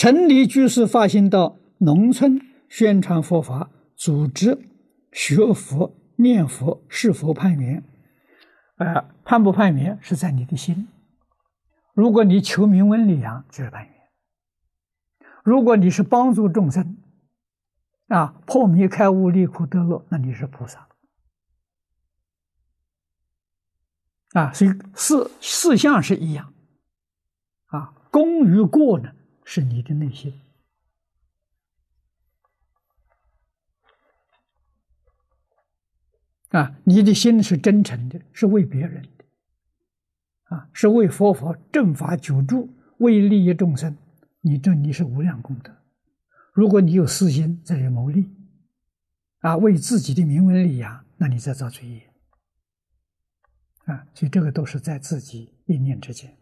城里居士发心到农村宣传佛法，组织学佛、念佛、是佛、判缘。呃，判不判缘是在你的心。如果你求名闻利养，就是判缘；如果你是帮助众生，啊，破迷开悟、离苦得乐，那你是菩萨。啊，所以事事相是一样。啊，功与过呢，是你的内心。啊，你的心是真诚的，是为别人的，啊，是为佛法正法久住，为利益众生，你这你是无量功德。如果你有私心在于谋利，啊，为自己的名闻利养，那你在造罪业。啊，所以这个都是在自己一念之间。